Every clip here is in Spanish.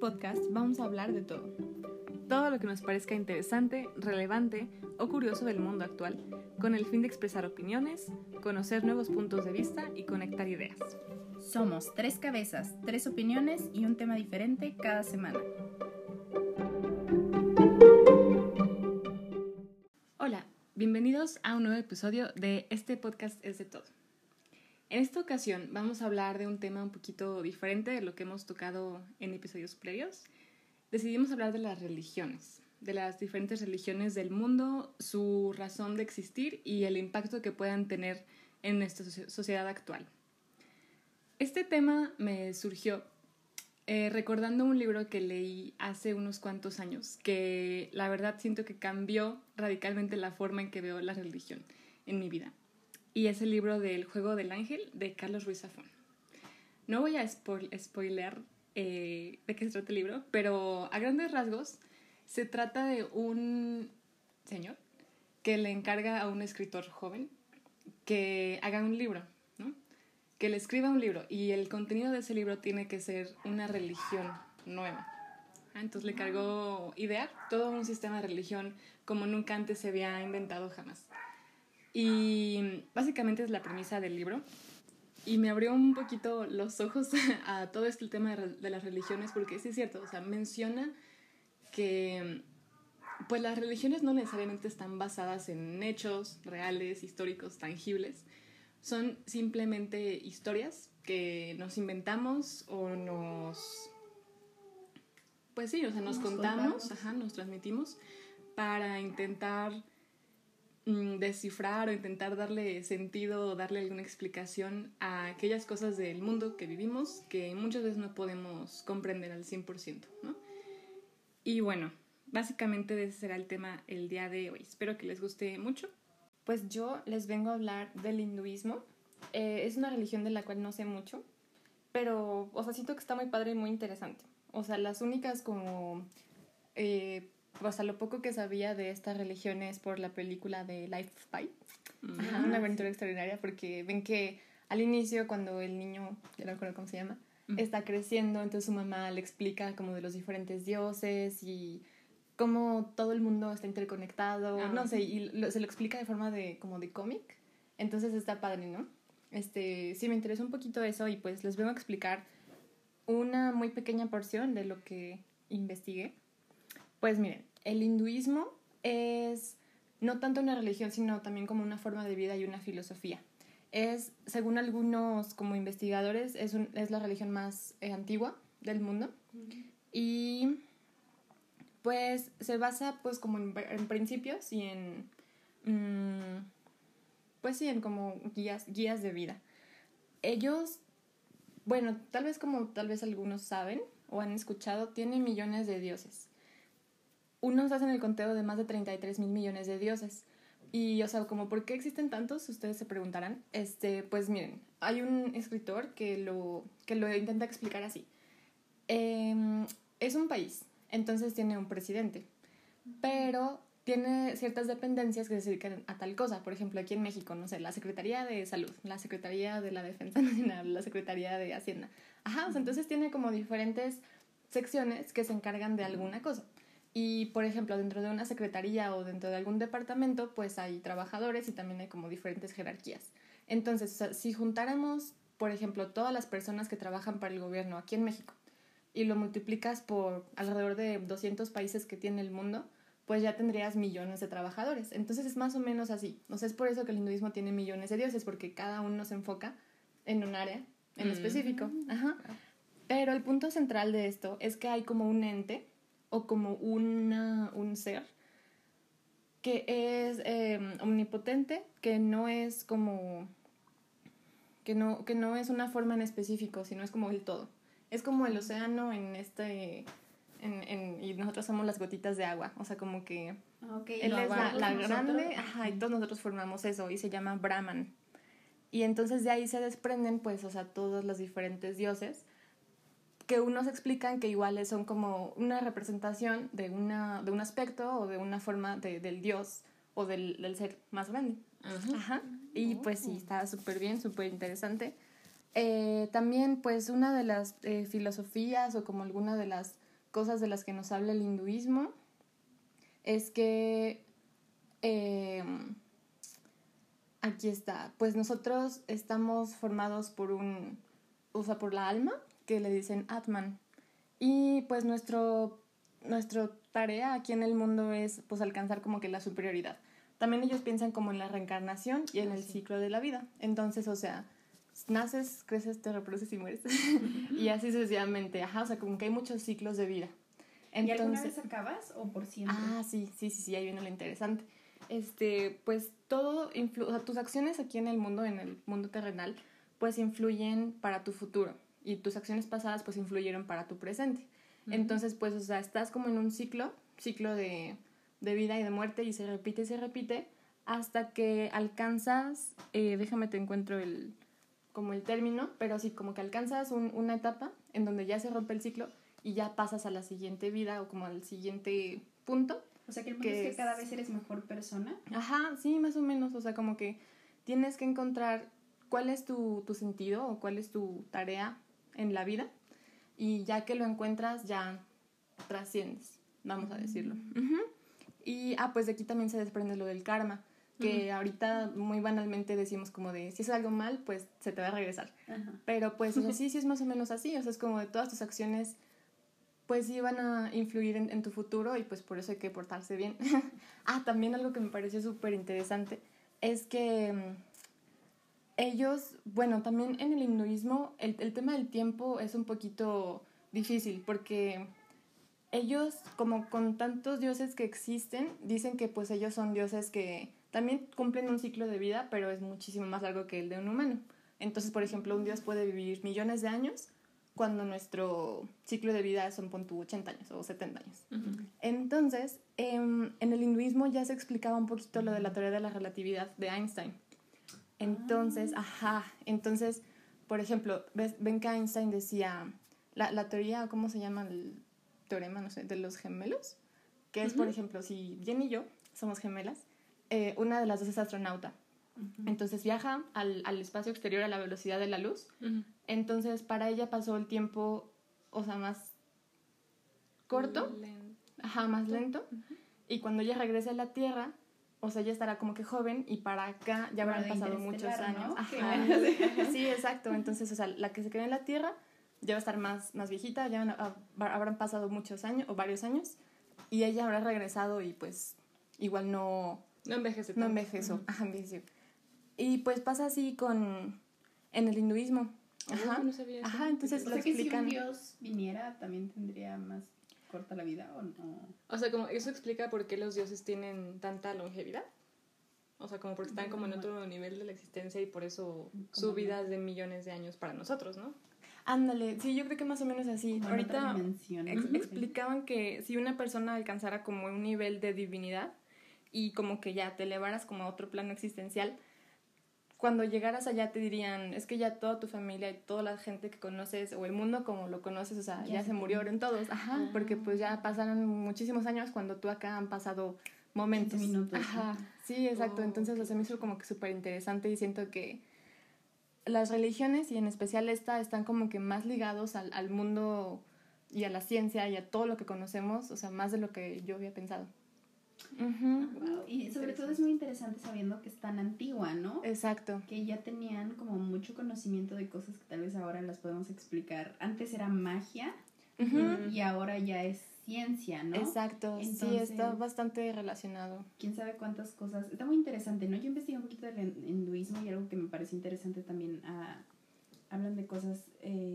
podcast vamos a hablar de todo. Todo lo que nos parezca interesante, relevante o curioso del mundo actual, con el fin de expresar opiniones, conocer nuevos puntos de vista y conectar ideas. Somos tres cabezas, tres opiniones y un tema diferente cada semana. Hola, bienvenidos a un nuevo episodio de Este podcast es de todo. En esta ocasión vamos a hablar de un tema un poquito diferente de lo que hemos tocado en episodios previos. Decidimos hablar de las religiones, de las diferentes religiones del mundo, su razón de existir y el impacto que puedan tener en nuestra sociedad actual. Este tema me surgió eh, recordando un libro que leí hace unos cuantos años, que la verdad siento que cambió radicalmente la forma en que veo la religión en mi vida y es el libro del Juego del Ángel de Carlos Ruiz Zafón. No voy a spoiler eh, de qué se trata el libro, pero a grandes rasgos se trata de un señor que le encarga a un escritor joven que haga un libro, que le escriba un libro y el contenido de ese libro tiene que ser una religión nueva. Ah, entonces le cargó idear todo un sistema de religión como nunca antes se había inventado jamás. Y básicamente es la premisa del libro. Y me abrió un poquito los ojos a todo este tema de las religiones, porque sí es cierto, o sea, menciona que pues las religiones no necesariamente están basadas en hechos reales, históricos, tangibles. Son simplemente historias que nos inventamos o nos... Pues sí, o sea, nos, contamos, ajá, nos transmitimos para intentar descifrar o intentar darle sentido o darle alguna explicación a aquellas cosas del mundo que vivimos que muchas veces no podemos comprender al 100%, ¿no? Y bueno, básicamente ese será el tema el día de hoy. Espero que les guste mucho. Pues yo les vengo a hablar del hinduismo. Eh, es una religión de la cual no sé mucho, pero, o sea, siento que está muy padre y muy interesante. O sea, las únicas como eh, o sea, lo poco que sabía de esta religión es por la película de Life of Pi. una aventura extraordinaria porque ven que al inicio cuando el niño, ya no recuerdo cómo se llama, está creciendo, entonces su mamá le explica como de los diferentes dioses y cómo todo el mundo está interconectado, no sé, y se lo explica de forma de como de cómic. Entonces está padre, ¿no? Este, sí me interesa un poquito eso y pues les vengo a explicar una muy pequeña porción de lo que investigué. Pues miren, el hinduismo es no tanto una religión, sino también como una forma de vida y una filosofía. Es, según algunos como investigadores, es, es la religión más eh, antigua del mundo. Y pues se basa pues como en, principios y en... Mm, pues sí, en como guías, guías de vida. Ellos, bueno, tal vez como tal vez algunos saben o han escuchado, tiene millones de dioses unos hacen el conteo de más de 33 mil millones de dioses. Y, o sea, como, ¿por qué existen tantos? Ustedes se preguntarán. Este, pues miren, hay un escritor que lo, que lo intenta explicar así. Em, es un país, entonces tiene un presidente, pero tiene ciertas dependencias que se dedican a tal cosa. Por ejemplo, aquí en México, no sé, la Secretaría de Salud, la Secretaría de la Defensa Nacional, la Secretaría de Hacienda. Ajá, o sea, entonces tiene como diferentes secciones que se encargan de alguna cosa. Y, por ejemplo, dentro de una secretaría o dentro de algún departamento, pues hay trabajadores y también hay como diferentes jerarquías. Entonces, si juntáramos, por ejemplo, todas las personas que trabajan para el gobierno aquí en México y lo multiplicas por alrededor de 200 países que tiene el mundo, pues ya tendrías millones de trabajadores. Entonces es más o menos así. O sea, es por eso que el hinduismo tiene millones de dioses, porque cada uno se enfoca en un área en mm. específico. Ajá. Pero el punto central de esto es que hay como un ente o como una, un ser que es em, omnipotente, que no es como que no, que no es una forma en específico, sino es como el todo. Es como el océano en este en, en, y nosotros somos las gotitas de agua, o sea, como que ah, él es la, grande, ajá, y todos nosotros formamos eso y se llama Brahman. Y entonces de ahí se desprenden, pues, o sea, todos los diferentes dioses que unos explican que iguales son como una representación de, una, de un aspecto o de una forma de, del dios o del, del ser más grande. Ajá. Y pues sí, está súper bien, súper interesante. Eh, también pues una de las eh, filosofías o como alguna de las cosas de las que nos habla el hinduismo es que em, aquí está, pues nosotros estamos formados por un, o sea, por la alma, que le dicen Atman. Y pues nuestro, nuestro tarea aquí en el mundo es pues alcanzar como que la superioridad. También ellos piensan como en la reencarnación y en el ciclo de la vida. Entonces, o sea, naces, creces, te reproduces y mueres. y así sucesivamente. Ajá, o sea, como que hay muchos ciclos de vida. Entonces, ¿Y alguna vez acabas o por siempre? Ah, sí, sí, sí, sí, ahí viene lo interesante. Este, pues todo influye, o sea, tus acciones aquí en el mundo, en el mundo terrenal, pues influyen para tu futuro. Y tus acciones pasadas, pues influyeron para tu presente. Entonces, pues, o sea, estás como en un ciclo, ciclo de de vida y de muerte y se repite y se repite hasta que alcanzas, eh, déjame te encuentro el, como el término, pero sí, como que alcanzas una etapa en donde ya se rompe el ciclo y ya pasas a la siguiente vida o como al siguiente punto. O sea, que el punto es que cada vez eres mejor persona. Ajá, sí, más o menos. O sea, como que tienes que encontrar cuál es tu, tu sentido o cuál es tu tarea en la vida y ya que lo encuentras ya trasciendes, vamos a decirlo. Uh y, ah, pues de aquí también se desprende lo del karma, que ahorita muy banalmente decimos como de, si es algo mal, pues se te va a regresar. Pero pues sí, sí es más o menos así, o sea, es como de todas tus acciones, pues sí van a influir en, en tu futuro y pues por eso hay que portarse bien. ah, también algo que me pareció súper interesante es que mm, ellos, bueno, también en el hinduismo el, el tema del tiempo es un poquito difícil porque ellos, como con tantos dioses que existen, dicen que pues ellos son dioses que también cumplen un ciclo de vida, pero es muchísimo más largo que el de un humano. Entonces, por ejemplo, un dios puede vivir millones de años cuando nuestro ciclo de vida son, pon 80 años o 70 años. Entonces, em, en el hinduismo ya se explicaba un poquito lo de la teoría de la relatividad de Einstein. Entonces, ah. ajá, entonces, por ejemplo, ven que Einstein decía, la, la teoría, ¿cómo se llama? El, teorema, no sé, de los gemelos, que es, por ejemplo, si Jenny y yo somos gemelas, eh, una de las dos es astronauta. Entonces viaja al, al, espacio exterior a la velocidad de la luz. Entonces para ella pasó el tiempo, o sea, más corto, ajá, más lento. Y cuando ella regrese a la Tierra, o sea, ella estará como que joven y para acá ya habrán pasado muchos años. Ajá. sí, exacto. Entonces, o sea, la que se queda en la Tierra ya va a estar más, más viejita, ya habrán pasado muchos años o varios años y ella habrá regresado y pues igual no... No envejece. No envejeció, ajá, envejeció. Y pues pasa así con... en el hinduismo. Ah, ajá. No sabía Ajá, entonces lo explican. Que si un dios viniera, también tendría más corta la vida o no. O sea, como eso explica por qué los dioses tienen tanta longevidad. O sea, como porque están como en otro nivel de la existencia y por eso su vida es de millones de años para nosotros, ¿no? Ándale, sí, yo creo que más o menos así. Ahorita explicaban que si una persona alcanzara como un nivel de divinidad y como que ya te elevaras como a otro plano existencial, cuando llegaras allá te dirían, es que ya toda tu familia y toda la gente que conoces o el mundo como lo conoces, o sea, ya, se murieron todos, ajá, porque pues ya pasaron muchísimos años cuando tú acá han pasado momentos. minutos. Ajá, sí, exacto, entonces o sea, me hizo como que súper interesante y siento que las religiones y en especial esta están como que más ligados al, al, mundo y a la ciencia y a todo lo que conocemos, o sea, más de lo que yo había pensado. Y sobre todo es muy interesante sabiendo que es tan antigua, ¿no? Exacto. Que ya tenían como mucho conocimiento de cosas que tal vez ahora las podemos explicar. Antes era magia y ahora ya es ciencia, ¿no? Exacto, sí, está bastante relacionado. Quién sabe cuántas cosas. Está muy interesante, ¿no? Yo investigué un poquito del hinduismo y algo que me parece interesante también. Ah, hablan de cosas eh,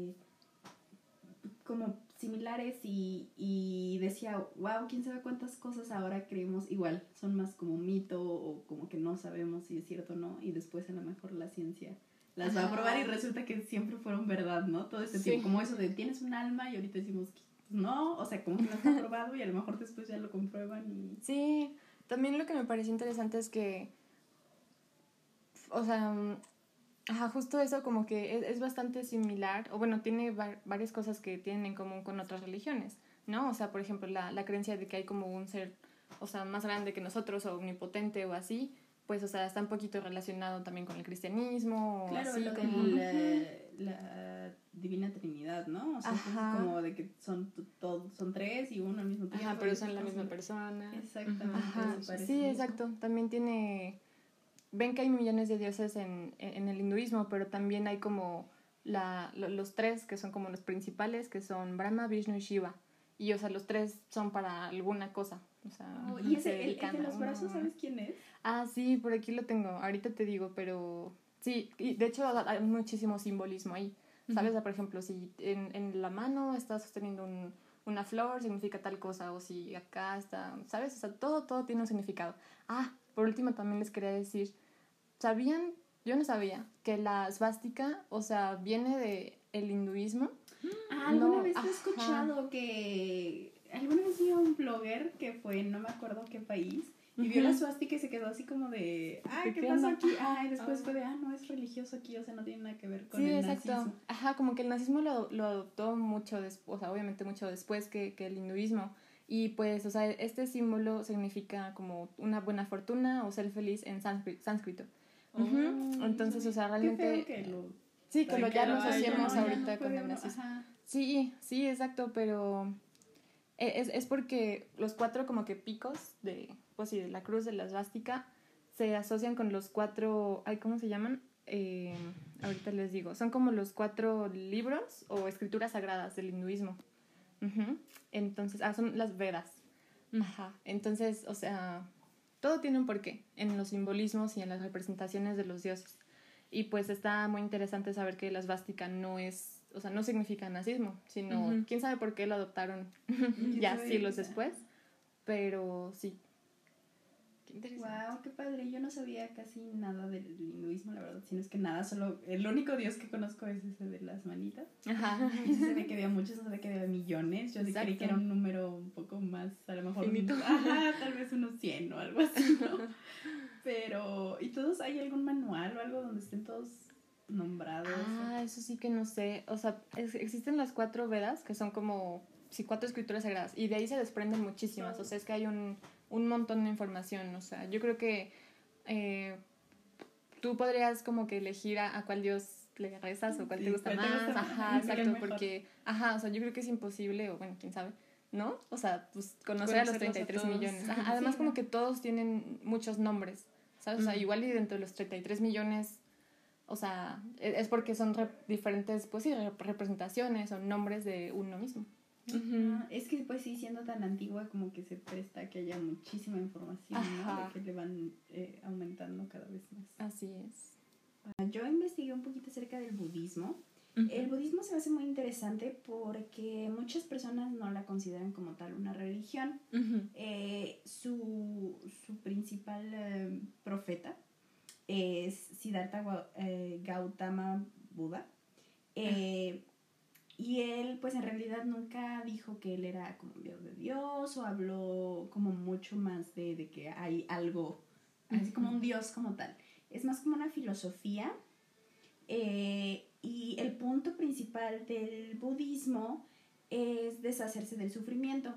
similares y, y decía, wow, quién sabe cuántas cosas ahora creemos igual, son más como mito o como que no sabemos si es cierto o no y después a lo mejor la ciencia las va a probar y resulta que siempre fueron verdad, ¿no? Todo este tiempo, como eso de tienes un alma y ahorita decimos, no, o sea, como que no está probado y a lo mejor después ya lo comprueban y... Sí, también lo que me pareció interesante es que, o sea, ajá, justo eso como que es, bastante similar, o bueno, tiene varias cosas que tienen en común con otras religiones, ¿no? O sea, por ejemplo, la, la creencia de que hay como un ser, o sea, más grande que nosotros o omnipotente o así, pues, o sea, está un poquito relacionado también con el cristianismo. Claro, así, como... la Divina Trinidad, ¿no? O sea, Ajá. como de que son, son tres y uno al mismo tiempo. Ajá, pero son la misma son- persona. Exactamente. Ajá, sí, exacto. También tiene... Ven que hay millones de dioses en, en el hinduismo, pero también hay como la, lo- los tres que son como los principales, que son Brahma, Vishnu y Shiva. Y, o sea, los tres son para alguna cosa. O sea, Oh, y ese, el, el de los brazos, ¿sabes quién es? Ah, sí, por aquí lo tengo. Ahorita te digo, pero sí, y de hecho hay muchísimo simbolismo ahí. ¿Sabes? O sea, por ejemplo, si en, en la mano está sosteniendo un- una flor, significa tal cosa, o si acá está, ¿sabes? O sea, todo, todo tiene un significado. Ah, por último también les quería decir, ¿sabían? Yo no sabía que la svástica, o sea, viene de el hinduismo. Ah, alguna No, vez he escuchado que. Alguna vez vi a un blogger que fue, no me acuerdo qué país, y vio la suástica y se quedó así como de. Ay, ¿qué ¿Qué pasó aquí? Ah, y después Ah. fue de, ah, no es religioso aquí, o sea, no tiene nada que ver con Sí, el exacto. nazismo. Ajá, como que el nazismo lo, lo adoptó mucho después, o sea, obviamente mucho después que, que el hinduismo. Y pues, o sea, este símbolo significa como una buena fortuna o ser feliz en sánscri- sánscrito. Oh, Entonces, o sea, qué realmente... feo que lo. Sí, que lo ya nos hacíamos ya no ahorita con puede el uno- nazismo. ajá. Sí, sí, exacto, pero e- es, es porque los cuatro como que picos de, pues sí, de la cruz de la svástica se asocian con los cuatro, ay, ¿cómo se llaman? Eh, ahorita les digo, son como los cuatro libros o escrituras sagradas del hinduismo. Ujú. Entonces, ah, son las Vedas. Ajá. Entonces, o sea, todo tiene un porqué en los simbolismos y en las representaciones de los dioses. Y pues está muy interesante saber que la svástica no es, o sea, no significa nazismo, sino Ujú. quién sabe por qué lo adoptaron ¿Quién ya siglos después. Pero sí. Interesante. Wow, qué padre. Yo no sabía casi nada del hinduismo, la verdad. Sino es que nada, solo el único dios que conozco es ese de las manitas. Ajá. Y se ve que había muchos, no sabía que había millones. Yo sí creí que era un número un poco más, a lo mejor. Finito. Ajá, tal vez unos 100 o algo así, ¿no? Pero, ¿y todos hay algún manual o algo donde estén todos nombrados? Ah, eso sí que no sé. O sea, es- existen las cuatro Vedas, que son como, sí, cuatro escrituras sagradas, y de ahí se desprenden muchísimas. O sea, es que hay un, un montón de información. O sea, yo creo que eh, tú podrías como que elegir a, a cuál dios le rezas o cuál Sí, te gusta te más. gusta Ajá, exacto, mejor. porque, ajá, o sea, yo creo que es imposible, o bueno, quién sabe. ¿No? O sea, pues conocer a los Conocerlos a 33 todos. millones. Ajá, además, Sí, como que todos tienen muchos nombres. ¿Sabes? O sea, igual y dentro de los 33 millones o sea, e- es porque son diferentes, pues sí, rep- representaciones o nombres de uno mismo. Ah, es que pues sí, siendo tan antigua como que se presta a que haya muchísima información, ¿no? De que le van eh, aumentando cada vez más. Así es. Ah, Yo investigué un poquito acerca del budismo. El budismo se me hace muy interesante porque muchas personas no la consideran como tal una religión. Eh, su, su principal eh, profeta es Siddhartha eh, Gautama Buda. Eh, y él, pues en realidad nunca dijo que él era como enviado de Dios o habló como mucho más de, de que hay algo, así como un Dios como tal. Es más como una filosofía. eh, y el punto principal del budismo es deshacerse del sufrimiento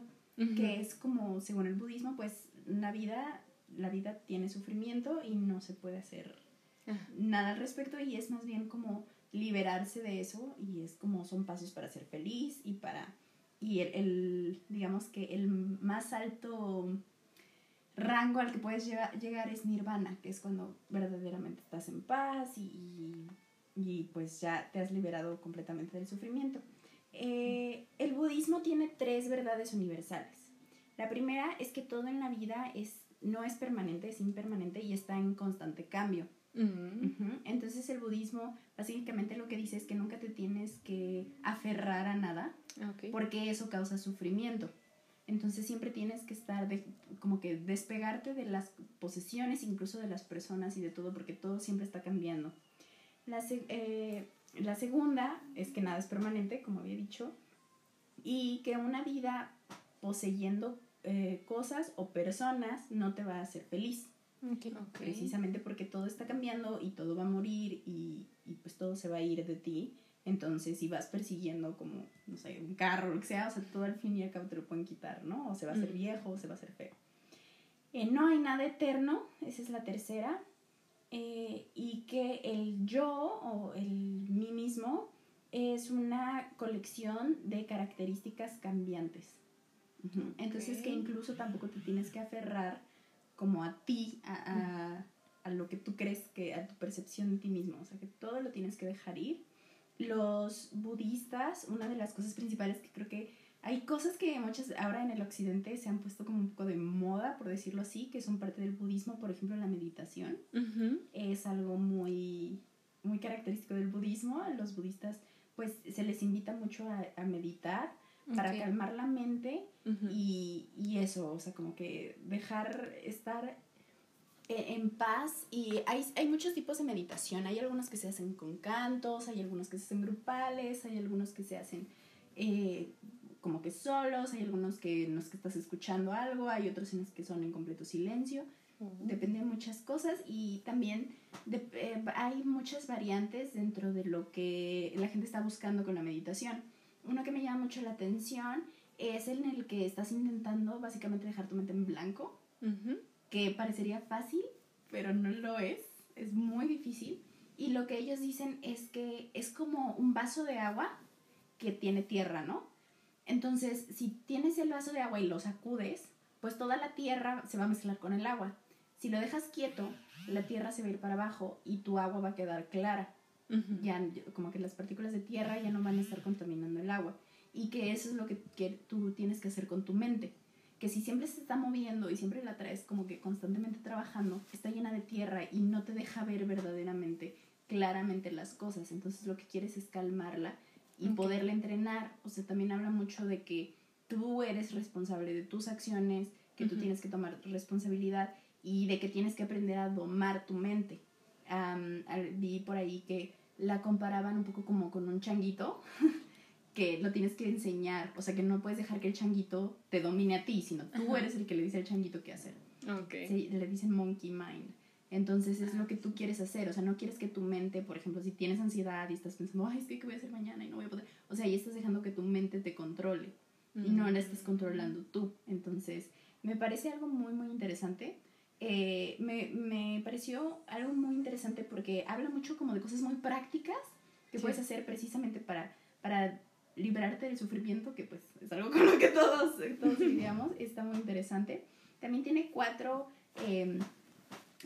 que es como, según el budismo, pues la vida, la vida tiene sufrimiento y no se puede hacer Ajá. nada al respecto y es más bien como liberarse de eso y es como son pasos para ser feliz y para, y el, digamos que el más alto rango al que puedes llega- llegar es nirvana, que es cuando verdaderamente estás en paz y, y pues ya te has liberado completamente del sufrimiento. Eh, el budismo tiene tres verdades universales. La primera es que todo en la vida es, no es permanente, es impermanente y está en constante cambio. Entonces el budismo básicamente lo que dice es que nunca te tienes que aferrar a nada porque eso causa sufrimiento. Entonces siempre tienes que estar de, como que despegarte de las posesiones, incluso de las personas y de todo, porque todo siempre está cambiando. La, eh, la segunda es que nada es permanente, como había dicho, y que una vida poseyendo eh, cosas o personas no te va a hacer feliz Ok. Ok. precisamente porque todo está cambiando y todo va a morir y, y pues todo se va a ir de ti. Entonces, si vas persiguiendo como, no sé, un carro lo que sea, o sea, todo al fin y al cabo te lo pueden quitar, ¿no? O se va a hacer Mm. viejo o se va a hacer feo. Eh, no hay nada eterno, esa es la tercera. Eh, y que el yo o el mí mismo es una colección de características cambiantes. Ujú. Entonces que Ok. incluso tampoco te tienes que aferrar como a ti, a, a- a lo que tú crees que, a tu percepción de ti mismo. O sea, que todo lo tienes que dejar ir. Los budistas, una de las cosas principales que creo que hay cosas que muchas ahora en el occidente se han puesto como un poco de moda, por decirlo así, que son parte del budismo, por ejemplo, la meditación Ujú. es algo muy, muy característico del budismo. A los budistas, pues, se les invita mucho a, a meditar para calmar la mente y, y eso, o sea, como que dejar estar e- en paz. Y hay, hay muchos tipos de meditación. Hay algunos que se hacen con cantos, hay algunos que se hacen grupales, hay algunos que se hacen eh, como que solos, hay algunos que en los que estás escuchando algo, hay otros en los que son en completo silencio depende de muchas cosas y también de- eh, hay muchas variantes dentro de lo que la gente está buscando con la meditación. Uno que me llama mucho la atención es en el que estás intentando básicamente dejar tu mente en blanco, que parecería fácil, pero no lo es, es muy difícil. Y lo que ellos dicen es que es como un vaso de agua que tiene tierra, ¿no? Entonces, si tienes el vaso de agua y lo sacudes, pues toda la tierra se va a mezclar con el agua. Si lo dejas quieto, la tierra se va a ir para abajo y tu agua va a quedar clara. Ujú. Ya, como que las partículas de tierra ya no van a estar contaminando el agua. Y que eso es lo que, que tú tienes que hacer con tu mente. Que si siempre se está moviendo y siempre la traes como que constantemente trabajando, está llena de tierra y no te deja ver verdaderamente claramente las cosas. Entonces lo que quieres es calmarla y Ok. poderla entrenar. O sea, también habla mucho de que tú eres responsable de tus acciones, que tú Ujú. tienes que tomar responsabilidad y de que tienes que aprender a domar tu mente. Al- vi por ahí que la comparaban un poco como con un changuito, que lo tienes que enseñar, o sea que no puedes dejar que el changuito te domine a ti, sino tú eres el que le dice al changuito qué hacer. Ok. Se- le dicen monkey mind. Entonces es lo que tú quieres hacer, o sea, no quieres que tu mente, por ejemplo, si tienes ansiedad y estás pensando, ay, es que qué voy a hacer mañana y no voy a poder, o sea, ahí estás dejando que tu mente te controle y no la estás controlando tú. Entonces, me parece algo muy, muy interesante. Eh, me, me pareció algo muy interesante porque habla mucho como de cosas muy prácticas que Sí. puedes hacer precisamente para, para librarte del sufrimiento, que pues es algo con lo que todos, todos lidiamos. Está muy interesante. También tiene cuatro em,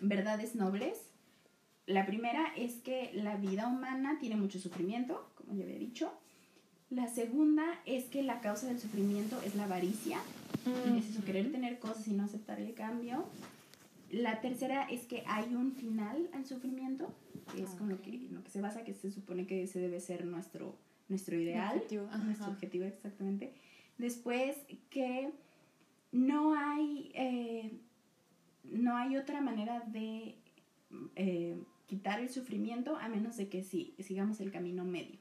verdades nobles. La primera es que la vida humana tiene mucho sufrimiento, como ya había dicho. La segunda es que la causa del sufrimiento es la avaricia, Mm. es eso, querer tener cosas y no aceptar el cambio. La tercera es que hay un final al sufrimiento, que es con lo que, lo que se basa, que se supone que ese debe ser nuestro, nuestro ideal, Objetivo, nuestro objetivo exactamente. Después que no hay, eh, no hay otra manera de eh, quitar el sufrimiento a menos de que sí, sigamos el camino medio.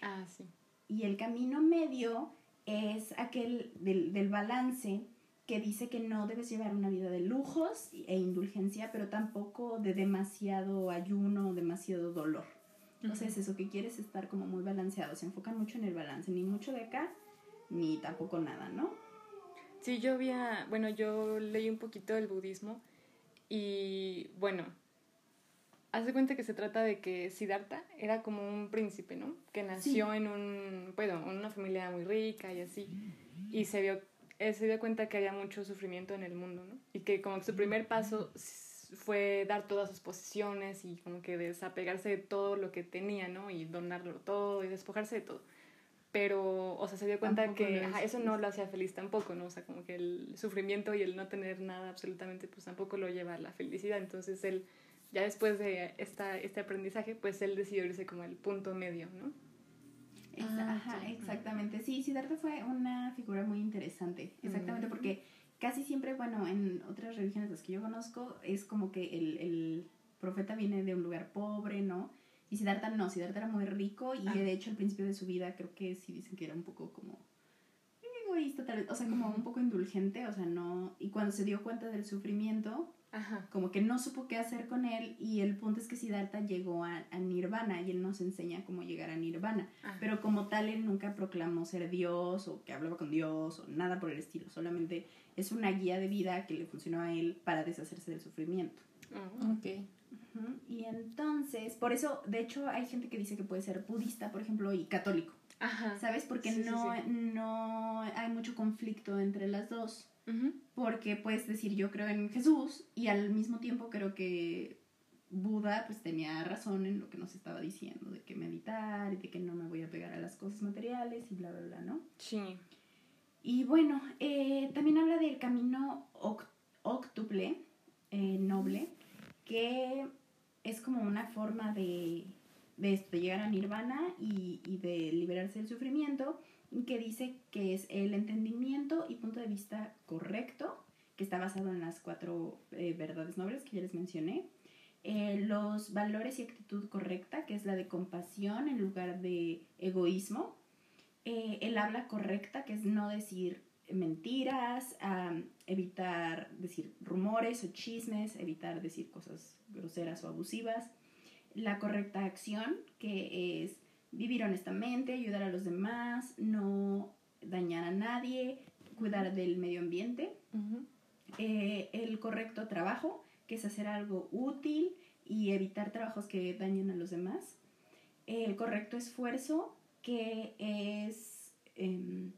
Ah, sí. Y el camino medio es aquel del, del balance que dice que no debes llevar una vida de lujos e indulgencia, pero tampoco de demasiado ayuno o demasiado dolor. Entonces eso que quieres es estar como muy balanceado, se enfocan mucho en el balance, ni mucho de acá, ni tampoco nada, ¿no? Sí, yo había, bueno, yo leí un poquito del budismo y bueno, haz de cuenta que se trata de que Siddhartha era como un príncipe, ¿no? Que nació en un, bueno, en una familia muy rica y así, y se dio, él se dio cuenta que había mucho sufrimiento en el mundo, ¿no? Y que como que su primer paso fue dar todas sus posesiones y como que desapegarse de todo lo que tenía, ¿no? Y donarlo todo y despojarse de todo. Pero, o sea, se dio cuenta Tampoco que ajá, eso no lo hacía feliz tampoco, ¿no? O sea, como que el sufrimiento y el no tener nada absolutamente, pues tampoco lo lleva a la felicidad. Entonces él, ya después de esta, este aprendizaje, pues él decidió irse como al punto medio, ¿no? Ah, ajá, exactamente. Sí, Siddhartha fue una figura muy interesante. Exactamente, Mm. porque casi siempre, bueno, en otras religiones las que yo conozco, es como que el, el profeta viene de un lugar pobre, ¿no? Y Siddhartha no, Siddhartha era muy rico y Ah. de hecho al principio de su vida creo que sí dicen que era un poco como egoísta tal vez, o sea, como un poco indulgente, o sea, no... Y cuando se dio cuenta del sufrimiento, Ajá. como que no supo qué hacer con él y el punto es que Siddhartha llegó a, a Nirvana y él nos enseña cómo llegar a Nirvana. Ajá. Pero como tal, él nunca proclamó ser Dios o que hablaba con Dios o nada por el estilo. Solamente es una guía de vida que le funcionó a él para deshacerse del sufrimiento. Oh. Ok. Ujú, Y entonces, por eso, de hecho, hay gente que dice que puede ser budista, por ejemplo, y católico, Ajá. ¿sabes? Porque Sí, sí, no, sí. no hay mucho conflicto entre las dos. Porque puedes decir yo creo en Jesús y al mismo tiempo creo que Buda pues tenía razón en lo que nos estaba diciendo, de que meditar y de que no me voy a pegar a las cosas materiales y bla, bla, bla, ¿no? Sí. Y bueno, eh, también habla del camino oc- octuple, eh, noble, que es como una forma de, de, esto, de llegar a nirvana y, y de liberarse del sufrimiento, que dice que es el entendimiento y punto de vista correcto, que está basado en las cuatro eh, verdades nobles que ya les mencioné, eh, los valores y actitud correcta, que es la de compasión en lugar de egoísmo, eh, el habla correcta, que es no decir mentiras, evitar decir rumores o chismes, evitar decir cosas groseras o abusivas, la correcta acción, que es vivir honestamente, ayudar a los demás, no dañar a nadie, cuidar del medio ambiente, eh, el correcto trabajo, que es hacer algo útil y evitar trabajos que dañen a los demás, el correcto esfuerzo, que es em,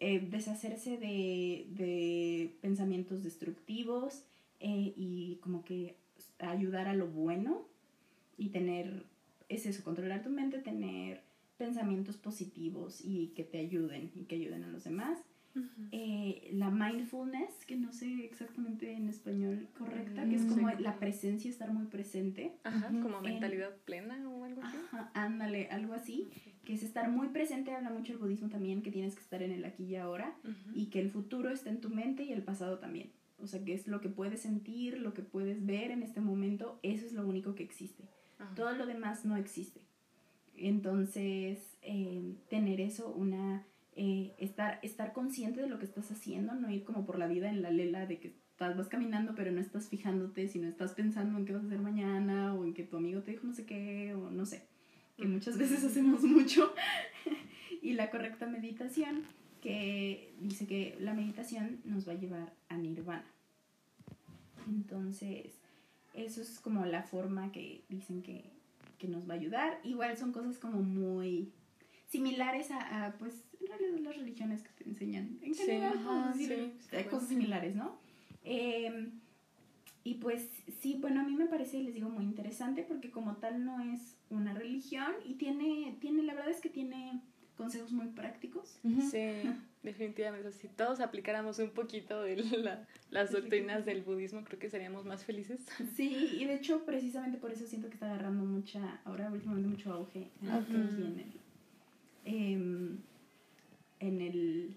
eh, deshacerse de, de pensamientos destructivos eh, y como que ayudar a lo bueno y tener, es eso, controlar tu mente, tener pensamientos positivos y que te ayuden y que ayuden a los demás. Eh, la mindfulness, que no sé exactamente en español correcta, que es Mm, como sí. la presencia, estar muy presente. Ajá, como En- mentalidad plena o algo así. Ajá, ándale, algo así, que es estar muy presente, habla mucho el budismo también, que tienes que estar en el aquí y ahora, y que el futuro está en tu mente y el pasado también. O sea, que es lo que puedes sentir, lo que puedes ver en este momento, eso es lo único que existe. Ajá. Todo lo demás no existe. Entonces, eh, tener eso, una, eh, estar, estar consciente de lo que estás haciendo, no ir como por la vida en la lela de que estás, vas caminando pero no estás fijándote, sino estás pensando en qué vas a hacer mañana o en que tu amigo te dijo no sé qué o no sé, que muchas veces hacemos mucho. y la correcta meditación, que dice que la meditación nos va a llevar a nirvana. Entonces, eso es como la forma que dicen que, que nos va a ayudar. Igual son cosas como muy similares a, a, pues, en realidad las religiones que te enseñan. En Sí, general, ajá, podemos decir, sí, cosas similares, ¿no? Eh, y pues sí, bueno, a mí me parece, les digo, muy interesante porque como tal no es una religión y tiene, tiene la verdad es que tiene consejos muy prácticos. Sí, definitivamente. Si todos aplicáramos un poquito de la- las doctrinas del budismo, creo que seríamos más felices. Sí, y de hecho precisamente por eso siento que está agarrando mucha, ahora últimamente mucho auge aquí en el, em, en el,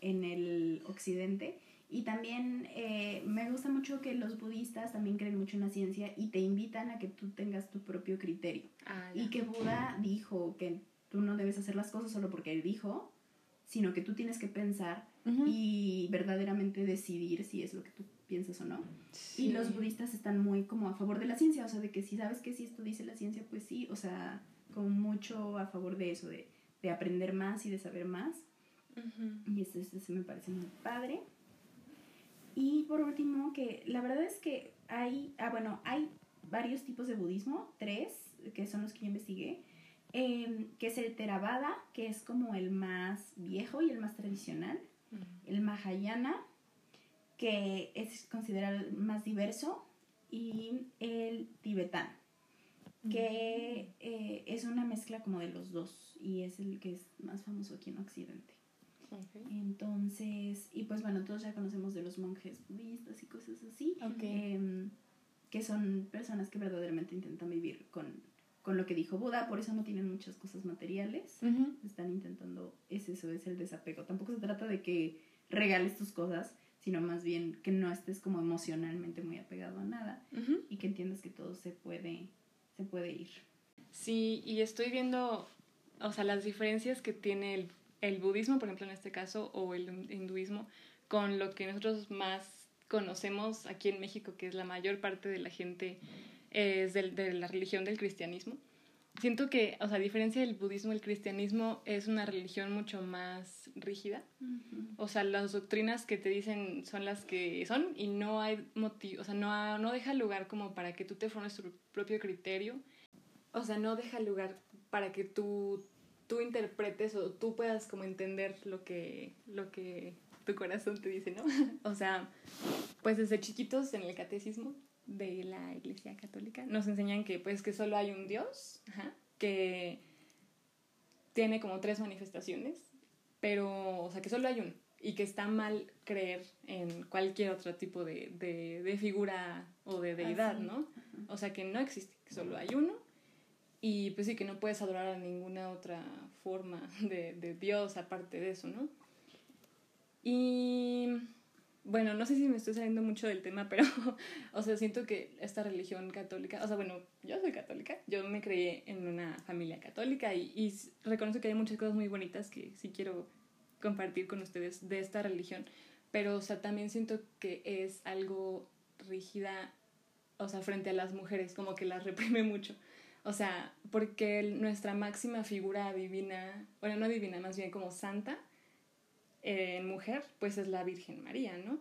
en el occidente. Y también eh, me gusta mucho que los budistas también creen mucho en la ciencia y te invitan a que tú tengas tu propio criterio. Ah, Y que Buda dijo que tú no debes hacer las cosas solo porque él dijo, sino que tú tienes que pensar Ujú. y verdaderamente decidir si es lo que tú piensas o no. Sí. Y los budistas están muy como a favor de la ciencia, o sea, de que si sabes que si esto dice la ciencia, pues sí, o sea, como mucho a favor de eso, de, de aprender más y de saber más. Ujú. Y eso, eso se me parece muy padre. Y por último, que la verdad es que hay, ah, bueno, hay varios tipos de budismo, tres, que son los que yo investigué, em, que es el Theravada, que es como el más viejo y el más tradicional, el Mahayana, que es considerado el más diverso, y el tibetano, que eh, es una mezcla como de los dos, y es el que es más famoso aquí en Occidente. Entonces, y pues bueno, todos ya conocemos de los monjes budistas y cosas así, Ok. em, que son personas que verdaderamente intentan vivir con, con lo que dijo Buda, por eso no tienen muchas cosas materiales, están intentando, es eso, es el desapego. Tampoco se trata de que regales tus cosas, sino más bien que no estés como emocionalmente muy apegado a nada y que entiendas que todo se puede, se puede ir. Sí, y estoy viendo, o sea, las diferencias que tiene el, el budismo, por ejemplo, en este caso, o el hinduismo, con lo que nosotros más conocemos aquí en México, que es la mayor parte de la gente es del- de la religión del cristianismo. siento que, o sea, a diferencia del budismo, el cristianismo es una religión mucho más rígida. O sea, las doctrinas que te dicen son las que son y no hay motivo, o sea, no, no deja lugar como para que tú te formes tu propio criterio. O sea, no deja lugar para que tú, tú interpretes o tú puedas como entender lo que, lo que tu corazón te dice, ¿no? o sea, pues desde chiquitos en el catecismo de la Iglesia Católica nos enseñan que pues que solo hay un Dios, que tiene como tres manifestaciones, pero, o sea, que solo hay uno y que está mal creer en cualquier otro tipo de, de, figura o de deidad, ¿no? O sea, que no existe, que solo hay uno y pues sí, que no puedes adorar a ninguna otra forma de, de Dios aparte de eso, ¿no? Y bueno, no sé si me estoy saliendo mucho del tema, pero, o sea, siento que esta religión católica, o sea, bueno, yo soy católica, yo me creí en una familia católica y, y reconozco que hay muchas cosas muy bonitas que sí quiero compartir con ustedes de esta religión, pero, o sea, también siento que es algo rígida, o sea, frente a las mujeres, como que las reprime mucho. O sea, porque nuestra máxima figura divina, bueno, no divina, más bien como santa, en mujer, pues es la Virgen María, ¿no?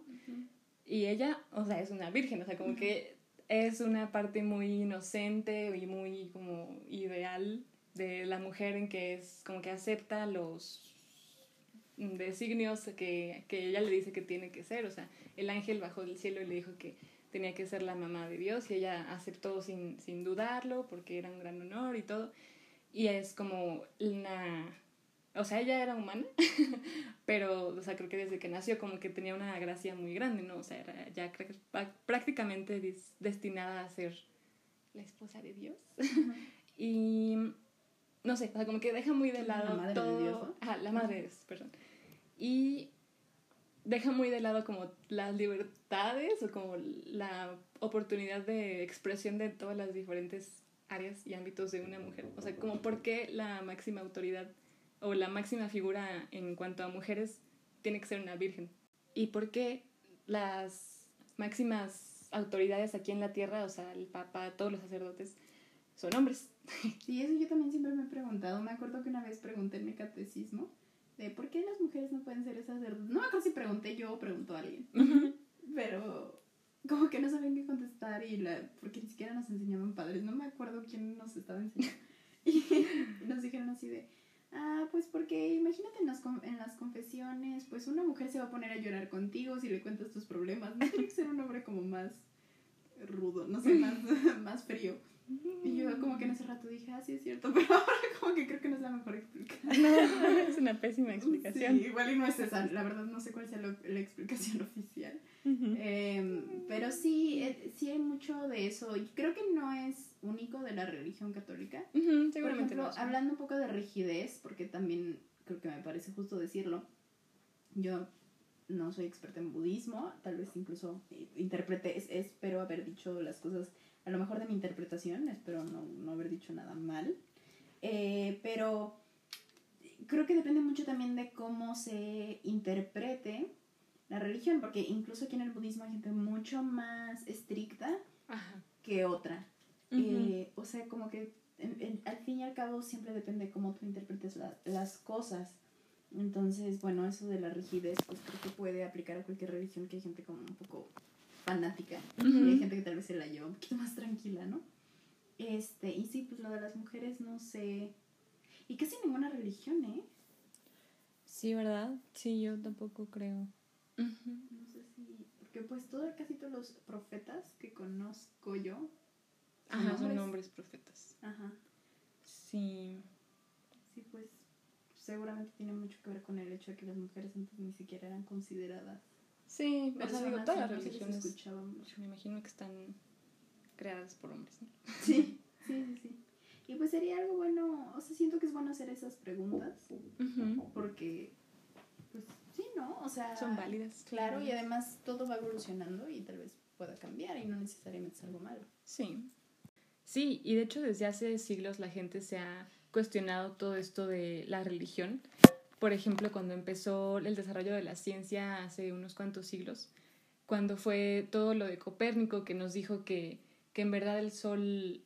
Y ella, o sea, es una virgen, o sea, como que es una parte muy inocente y muy como ideal de la mujer en que es como que acepta los designios que, que ella le dice que tiene que ser, o sea, el ángel bajó del cielo y le dijo que tenía que ser la mamá de Dios y ella aceptó sin, sin dudarlo porque era un gran honor y todo. Y es como una o sea, ella era humana, pero, o sea, creo que desde que nació como que tenía una gracia muy grande, ¿no? O sea, era ya prácticamente destinada a ser la esposa de Dios. y, no sé, o sea, como que deja muy de lado la madre todo... De Dios, la madre de Dios, perdón. Y deja muy de lado como las libertades o como la oportunidad de expresión de todas las diferentes áreas y ámbitos de una mujer. O sea, como por qué la máxima autoridad o la máxima figura en cuanto a mujeres tiene que ser una virgen. ¿Y por qué las máximas autoridades aquí en la tierra, o sea, el papa, todos los sacerdotes, son hombres? Sí, eso yo también siempre me he preguntado. Me acuerdo que una vez pregunté en mi catecismo de por qué las mujeres no pueden ser sacerdotes. No me acuerdo si pregunté yo o preguntó alguien. Pero como que no sabían qué contestar y la porque ni siquiera nos enseñaban padres. No me acuerdo quién nos estaba enseñando. Y nos dijeron así de Ah, pues porque imagínate en las, en las confesiones, pues una mujer se va a poner a llorar contigo si le cuentas tus problemas. No tiene que ser un hombre como más rudo, no sé, más, más frío. Y yo como que en ese rato dije, ah, sí es cierto, pero ahora como que creo que no es la mejor explicación. Es una pésima explicación. Sí, igual y no es esa, la verdad no sé cuál sea la explicación oficial. Em, pero sí, eh, sí hay mucho de eso. Y creo que no es único de la religión católica. seguramente Por ejemplo, hablando un poco de rigidez, porque también creo que me parece justo decirlo, yo no soy experta en budismo, tal vez incluso interprete, espero haber dicho las cosas a lo mejor de mi interpretación, espero no, no haber dicho nada mal, eh, pero creo que depende mucho también de cómo se interprete la religión, porque incluso aquí en el budismo hay gente mucho más estricta que otra. Eh, o sea, como que al fin y al cabo siempre depende de cómo tú interpretes las cosas. Entonces, bueno, eso de la rigidez, pues creo que puede aplicar a cualquier religión que hay gente como un poco fanática. Y hay gente que tal vez se la lleva un poquito más tranquila, ¿no? Este, y sí, pues lo de las mujeres, no sé. Y casi ninguna religión, ¿eh? Sí, ¿verdad? Sí, yo tampoco creo. No sé si. Porque pues todo, casi todos los profetas que conozco yo. Ajá, son hombres profetas. Ajá. Sí. Sí, pues seguramente tiene mucho que ver con el hecho de que las mujeres antes ni siquiera eran consideradas Sí, o sea, digo, todas las religiones me imagino que están creadas por hombres, ¿no? Sí, sí, sí, sí. Y pues sería algo bueno, o sea, siento que es bueno hacer esas preguntas, porque, pues, sí, ¿no? O sea... Son válidas. Claro, y además todo va evolucionando y tal vez pueda cambiar y no necesariamente es algo malo. Sí. Sí, y de hecho desde hace siglos la gente se ha cuestionado todo esto de la religión por ejemplo, cuando empezó el desarrollo de la ciencia hace unos cuantos siglos, cuando fue todo lo de Copérnico que nos dijo que, que en verdad el Sol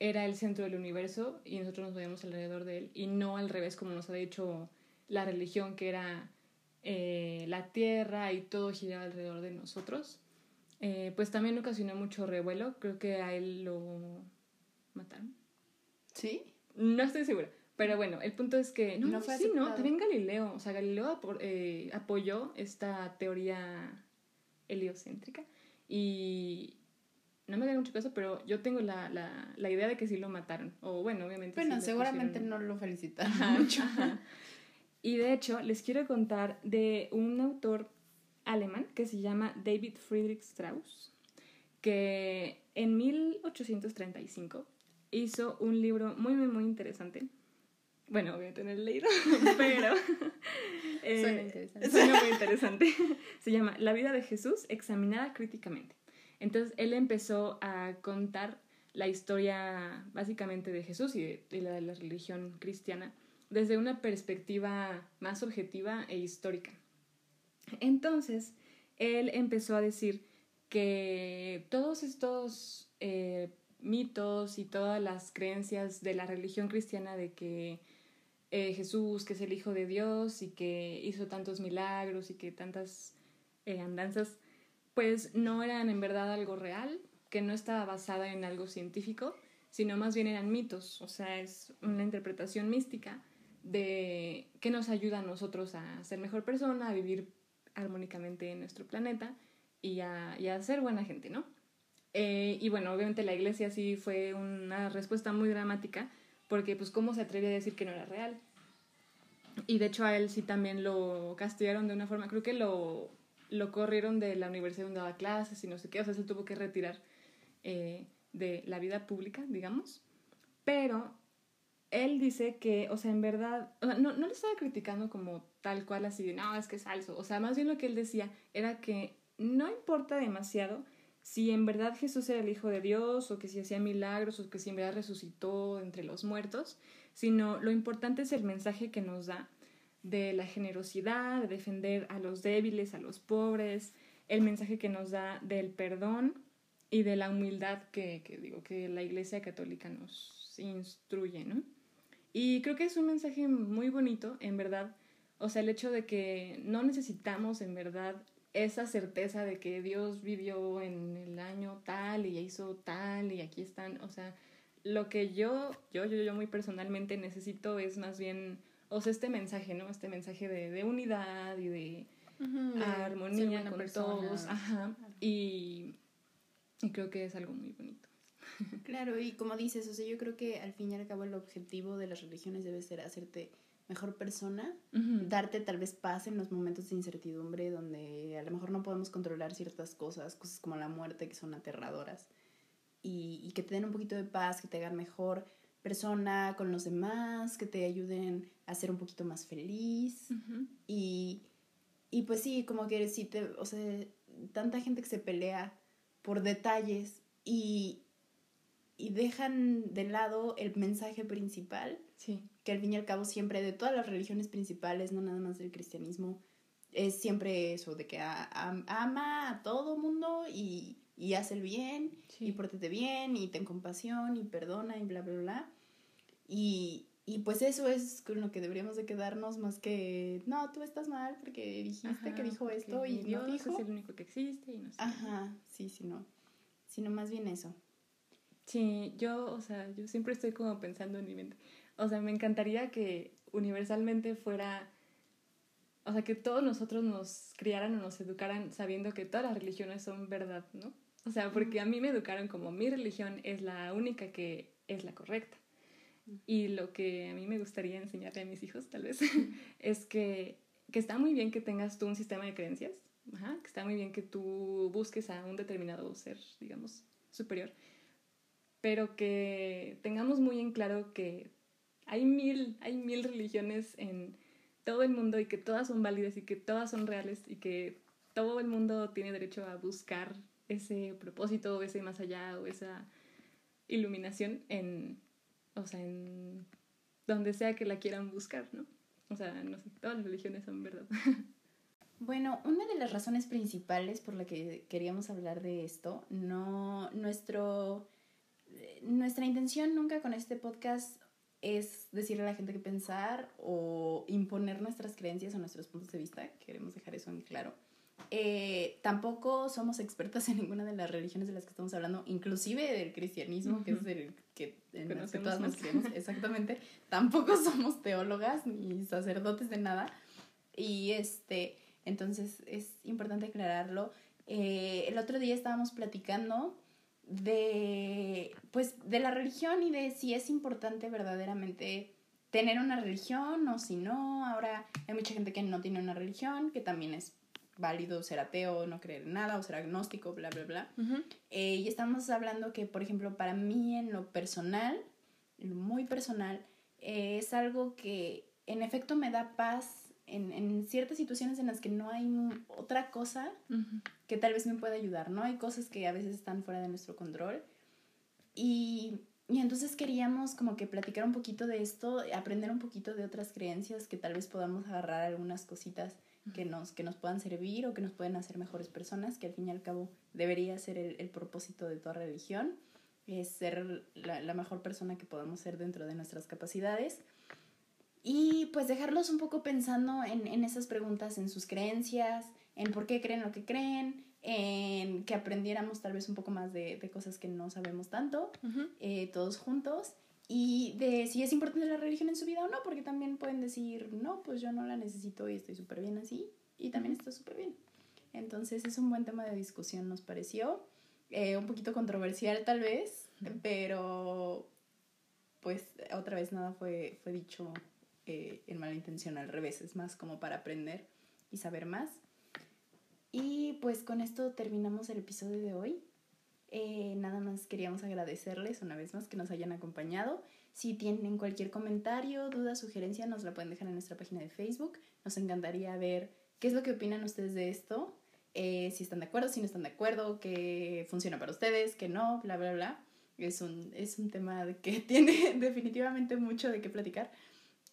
era el centro del universo y nosotros nos movíamos alrededor de él y no al revés como nos había dicho la religión que era eh, la tierra y todo giraba alrededor de nosotros. Eh, pues también ocasionó mucho revuelo, creo que a él lo mataron. ¿Sí? No estoy segura. Pero bueno, el punto es que. No, No fue sí, no, también Galileo. O sea, Galileo eh, apoyó esta teoría heliocéntrica. Y. No me hagan mucho caso, pero yo tengo la, la, la idea de que sí lo mataron. O bueno, obviamente. Bueno, seguramente pusieron- no lo felicitaron Ajá, mucho. ajá. Y de hecho, les quiero contar de un autor alemán que se llama David Friedrich Strauss, que en 1835 hizo un libro muy, muy, muy interesante. Bueno, voy a tener leído, pero... eh, Suena interesante. Suena muy interesante. Se llama La vida de Jesús examinada críticamente. Entonces, él empezó a contar la historia básicamente de Jesús y de, de la de la religión cristiana desde una perspectiva más objetiva e histórica. Entonces, él empezó a decir que todos estos eh, mitos y todas las creencias de la religión cristiana de que eh, Jesús, que es el Hijo de Dios y que hizo tantos milagros y que tantas eh, andanzas, pues no eran en verdad algo real, que no estaba basada en algo científico, sino más bien eran mitos, o sea, es una interpretación mística de que nos ayuda a nosotros a ser mejor persona, a vivir armónicamente en nuestro planeta y a, ser buena gente, ¿no? Eh, y bueno, obviamente la iglesia sí fue una respuesta muy dramática, porque pues cómo se atreve a decir que no era real. Y de hecho a él sí también lo castigaron de una forma, creo que lo, lo corrieron de la universidad donde daba clases y no sé qué, o sea, se tuvo que retirar eh, de la vida pública, digamos. Pero él dice que, o sea, en verdad, no, no le estaba criticando como tal cual así de, no, es que es falso. O sea, más bien lo que él decía era que no importa demasiado si en verdad Jesús era el Hijo de Dios o que si hacía milagros o que si en verdad resucitó entre los muertos, sino lo importante es el mensaje que nos da de la generosidad, de defender a los débiles, a los pobres, el mensaje que nos da del perdón y de la humildad que, que digo que la Iglesia Católica nos instruye, ¿no? Y creo que es un mensaje muy bonito, en verdad. O sea, el hecho de que no necesitamos, en verdad, esa certeza de que Dios vivió en el año tal y hizo tal y aquí están. O sea, lo que yo, yo, yo, yo muy personalmente necesito es más bien, o sea, este mensaje, ¿no? Este mensaje de, de unidad y de armonía con todos. Ajá. Y, y creo que es algo muy bonito. Claro, y como dices, o sea, yo creo que al fin y al cabo el objetivo de las religiones debe ser hacerte mejor persona, darte tal vez paz en los momentos de incertidumbre donde a lo mejor no podemos controlar ciertas cosas, cosas como la muerte que son aterradoras, y, y que te den un poquito de paz, que te hagan mejor persona con los demás, que te ayuden a ser un poquito más feliz. Y, y pues sí, como que si te, o sea, tanta gente que se pelea por detalles y, y dejan de lado el mensaje principal, Sí. Que al fin y al cabo siempre de todas las religiones principales, no nada más del cristianismo, es siempre eso, de que a- a- ama a todo mundo y, y haz el bien Sí. y pórtate bien y ten compasión y perdona y bla, bla, bla. Y, y pues eso es con lo que deberíamos de quedarnos más que, no, tú estás mal porque dijiste Ajá, que dijo esto y Dios no dijo. es el único que existe y no sé. Ajá, sí, sí, no. Sino más bien eso. Sí, yo, o sea, yo siempre estoy como pensando en mi mente. O sea, me encantaría que universalmente fuera, o sea, que todos nosotros nos criaran o nos educaran sabiendo que todas las religiones son verdad, ¿no? O sea, porque a mí me educaron como mi religión es la única que es la correcta. Y lo que a mí me gustaría enseñarle a mis hijos, tal vez, es que, que está muy bien que tengas tú un sistema de creencias, ajá, que está muy bien que tú busques a un determinado ser, digamos, superior, pero que tengamos muy en claro que hay mil, hay mil religiones en todo el mundo y que todas son válidas y que todas son reales y que todo el mundo tiene derecho a buscar ese propósito, ese más allá o esa iluminación en, o sea, en donde sea que la quieran buscar, ¿no? O sea, no sé, todas las religiones son verdad. Bueno, una de las razones principales por la que queríamos hablar de esto, no nuestro nuestra intención nunca con este podcast es decirle a la gente qué pensar o imponer nuestras creencias o nuestros puntos de vista. Queremos dejar eso en claro. Eh, tampoco somos expertas en ninguna de las religiones de las que estamos hablando, inclusive del cristianismo, que es el que en el que todas nos creemos, exactamente. Tampoco somos teólogas ni sacerdotes de nada. Y este, entonces es importante aclararlo. Eh, el otro día estábamos platicando de, pues, de la religión y de si es importante verdaderamente tener una religión o si no. Ahora hay mucha gente que no tiene una religión, que también es válido ser ateo, no creer en nada o ser agnóstico, bla, bla, bla. Eh, y estamos hablando que, por ejemplo, para mí en lo personal, en lo muy personal, eh, es algo que en efecto me da paz en, en, ciertas situaciones en las que no hay otra cosa que tal vez me pueda ayudar, ¿no? Hay cosas que a veces están fuera de nuestro control. Y, y entonces queríamos como que platicar un poquito de esto, aprender un poquito de otras creencias, que tal vez podamos agarrar algunas cositas que nos, que nos puedan servir o que nos pueden hacer mejores personas, que al fin y al cabo debería ser el, el propósito de toda religión, es ser la, la mejor persona que podamos ser dentro de nuestras capacidades. Y pues dejarlos un poco pensando en, en, esas preguntas, en sus creencias, en por qué creen lo que creen, en que aprendiéramos tal vez un poco más de, de cosas que no sabemos tanto, eh, todos juntos, y de si es importante la religión en su vida o no, porque también pueden decir, no, pues yo no la necesito y estoy súper bien así, y también está súper bien. Entonces es un buen tema de discusión, nos pareció. Eh, un poquito controversial tal vez, pero pues otra vez nada fue, fue dicho eh, en mala intención, al revés, es más como para aprender y saber más. Y pues con esto terminamos el episodio de hoy. Eh, nada más queríamos agradecerles una vez más que nos hayan acompañado. Si tienen cualquier comentario, duda, sugerencia, nos la pueden dejar en nuestra página de Facebook. Nos encantaría ver qué es lo que opinan ustedes de esto. Eh, si están de acuerdo, si no están de acuerdo, qué funciona para ustedes, qué no, bla, bla, bla. Es un, es un tema que tiene definitivamente mucho de qué platicar.